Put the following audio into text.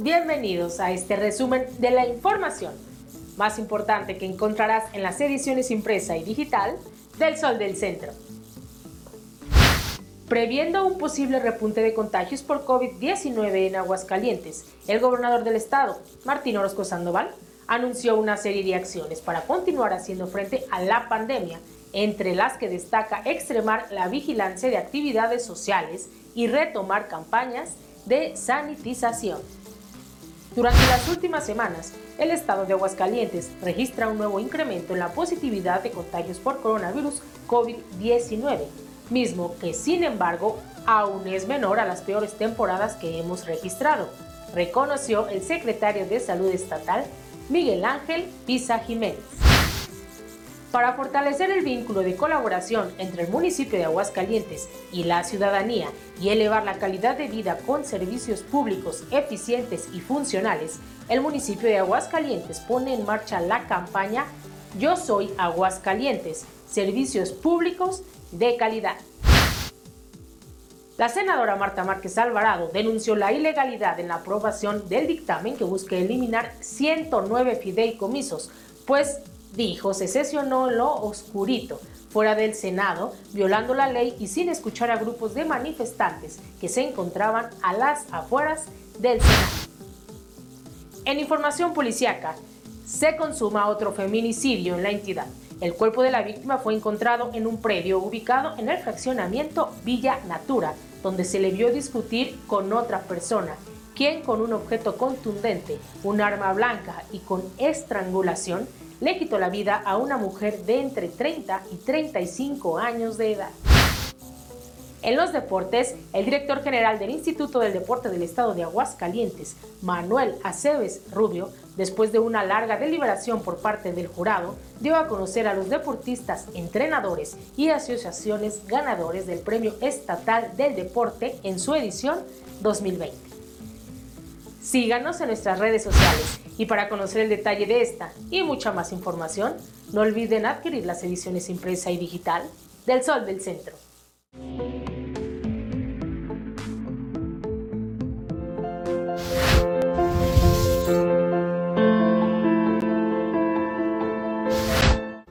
Bienvenidos a este resumen de la información más importante que encontrarás en las ediciones impresa y digital del Sol del Centro. Previendo un posible repunte de contagios por COVID-19 en Aguascalientes, el gobernador del estado, Martín Orozco Sandoval, anunció una serie de acciones para continuar haciendo frente a la pandemia, entre las que destaca extremar la vigilancia de actividades sociales y retomar campañas de sanitización. Durante las últimas semanas, el estado de Aguascalientes registra un nuevo incremento en la positividad de contagios por coronavirus COVID-19, mismo que sin embargo aún es menor a las peores temporadas que hemos registrado, reconoció el secretario de Salud Estatal Miguel Ángel Pisa Jiménez. Para fortalecer el vínculo de colaboración entre el municipio de Aguascalientes y la ciudadanía y elevar la calidad de vida con servicios públicos eficientes y funcionales, el municipio de Aguascalientes pone en marcha la campaña Yo soy Aguascalientes, servicios públicos de calidad. La senadora Marta Márquez Alvarado denunció la ilegalidad en la aprobación del dictamen que busca eliminar 109 fideicomisos, pues dijo, se sesionó lo oscurito fuera del Senado, violando la ley y sin escuchar a grupos de manifestantes que se encontraban a las afueras del Senado. En información policiaca, se consuma otro feminicidio en la entidad. El cuerpo de la víctima fue encontrado en un predio ubicado en el fraccionamiento Villa Natura, donde se le vio discutir con otra persona, quien con un objeto contundente, un arma blanca y con estrangulación le quitó la vida a una mujer de entre 30 y 35 años de edad. En los deportes, el director general del Instituto del Deporte del Estado de Aguascalientes, Manuel Aceves Rubio, después de una larga deliberación por parte del jurado, dio a conocer a los deportistas, entrenadores y asociaciones ganadores del Premio Estatal del Deporte en su edición 2020. Síganos en nuestras redes sociales y para conocer el detalle de esta y mucha más información, no olviden adquirir las ediciones impresa y digital del Sol del Centro.